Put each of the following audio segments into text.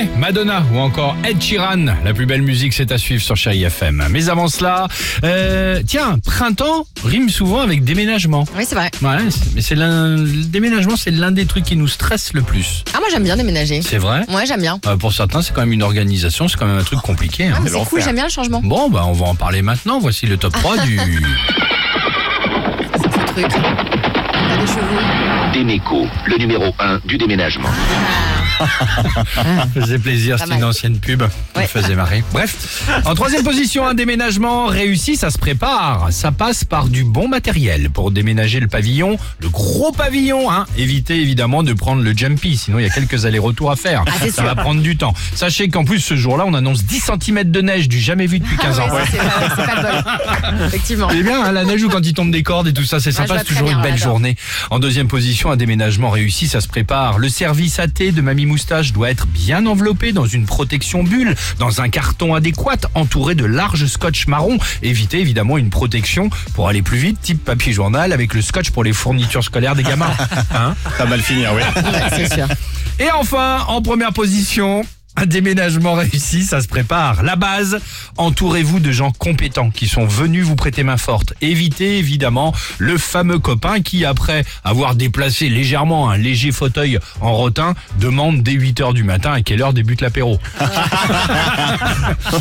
Coldplay, Madonna ou encore Ed Sheeran. La plus belle musique, c'est à suivre sur Chérie FM. Mais avant cela, euh, tiens, printemps rime souvent avec déménagement. Oui, c'est vrai. Ouais, mais c'est l'un, le déménagement, c'est l'un des trucs qui nous stresse le plus. Ah, moi j'aime bien déménager. C'est vrai? Ouais, j'aime bien. Euh, Pour certains, c'est quand même une organisation, c'est quand même un truc compliqué. hein. Ah, mais c'est cool, j'aime bien le changement. Bon, bah, on va en parler maintenant. Voici le top 3 du... C'est ce truc. Pas des chevaux. Déméco, le numéro 1 du déménagement. Ça faisait plaisir, c'était une ancienne pub qui me Ouais. faisait marrer. Bref, en troisième position, un déménagement réussi, ça se prépare. Ça passe par du bon matériel pour déménager le pavillon, le gros pavillon. Hein. Évitez évidemment de prendre le jumpy, sinon il y a quelques allers-retours à faire. Ah, ça sûr. va prendre du temps. Sachez qu'en plus ce jour-là, on annonce 10 cm de neige du jamais vu depuis 15 ans. Ah ouais, ça, c'est pas, pas bol. Effectivement. C'est bien, hein, la neige ou quand il tombe des cordes et tout ça, c'est sympa, c'est toujours une belle ouais, journée. En deuxième position, un déménagement réussi, ça se prépare. Le service à thé de Mamie Moustache doit être bien enveloppé dans une protection bulle, dans un carton adéquat, entouré de larges scotch marron. Évitez évidemment une protection pour aller plus vite, type papier journal, avec le scotch pour les fournitures scolaires des gamins. Hein Ça va mal finir, oui. Ouais, c'est sûr. et enfin, en première position, un déménagement réussi, ça se prépare. La base, entourez-vous de gens compétents qui sont venus vous prêter main forte. Évitez évidemment le fameux copain qui, après avoir déplacé légèrement un léger fauteuil en rotin, demande dès 8 heures du matin à quelle heure débute l'apéro.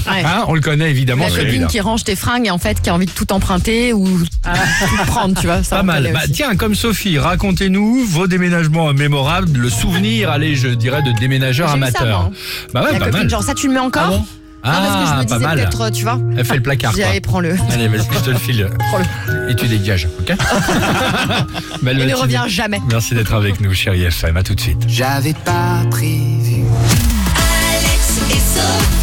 Ouais. Hein, on le connaît évidemment. La copine qui range tes fringues et en fait qui a envie de tout emprunter ou tout prendre, tu vois. Ça Pas mal. Bah, tiens, comme Sophie, racontez-nous vos déménagements mémorables, le souvenir, allez, je dirais, de déménageurs ça, amateurs. Bah ouais, la pas copine, mal. genre ça tu le mets encore Ah, bon Ah, non, parce que je me ah, pas disais mal. peut-être, euh, tu vois. Elle fait le placard. J'ai quoi. allez, prends-le. Allez, vas-y, je te le file. Et tu dégages, ok Belle Il ne matinée. revient jamais. Merci d'être avec nous, chérie FM. À tout de suite. J'avais pas prévu. Alex et Sophie.